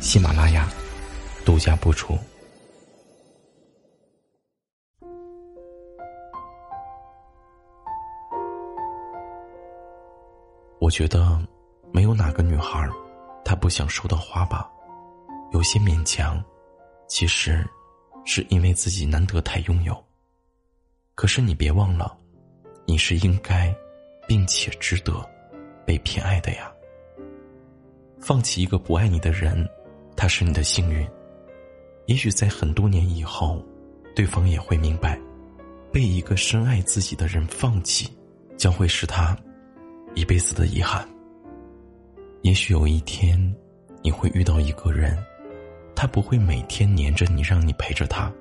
喜马拉雅独家播出。我觉得，没有哪个女孩，她不想收到花吧。有些勉强，其实，是因为自己难得太拥有。可是你别忘了，你是应该，并且值得，被偏爱的呀。放弃一个不爱你的人，他是你的幸运。也许在很多年以后，对方也会明白，被一个深爱自己的人放弃，将会是他。一辈子的遗憾。也许有一天，你会遇到一个人，他不会每天黏着你，让你陪着他，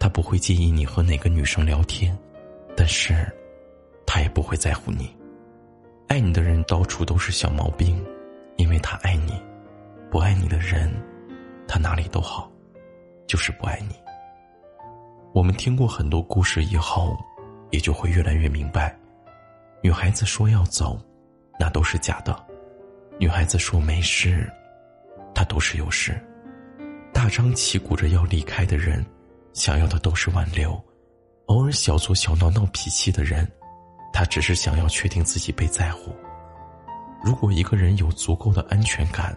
他不会介意你和哪个女生聊天，但是，他也不会在乎你。爱你的人到处都是小毛病，因为他爱你；不爱你的人，他哪里都好，就是不爱你。我们听过很多故事以后，也就会越来越明白，女孩子说要走。那都是假的，女孩子说没事，她都是有事。大张旗鼓着要离开的人，想要的都是挽留；偶尔小作小闹闹脾气的人，他只是想要确定自己被在乎。如果一个人有足够的安全感，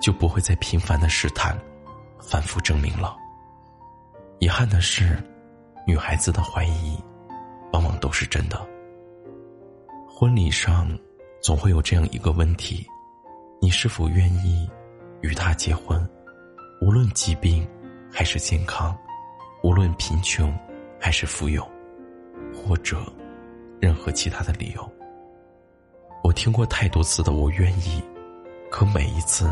就不会再频繁的试探，反复证明了。遗憾的是，女孩子的怀疑，往往都是真的。婚礼上。总会有这样一个问题：你是否愿意与他结婚？无论疾病还是健康，无论贫穷还是富有，或者任何其他的理由。我听过太多次的“我愿意”，可每一次，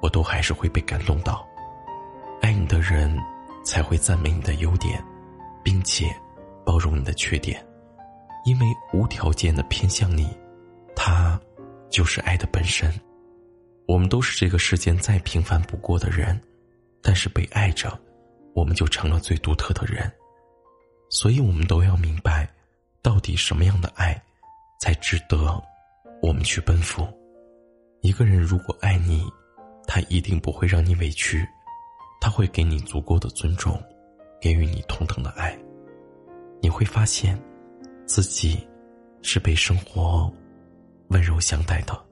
我都还是会被感动到。爱你的人才会赞美你的优点，并且包容你的缺点，因为无条件的偏向你。他，就是爱的本身。我们都是这个世间再平凡不过的人，但是被爱着，我们就成了最独特的人。所以，我们都要明白，到底什么样的爱，才值得我们去奔赴。一个人如果爱你，他一定不会让你委屈，他会给你足够的尊重，给予你同等的爱。你会发现，自己是被生活。温柔相待的。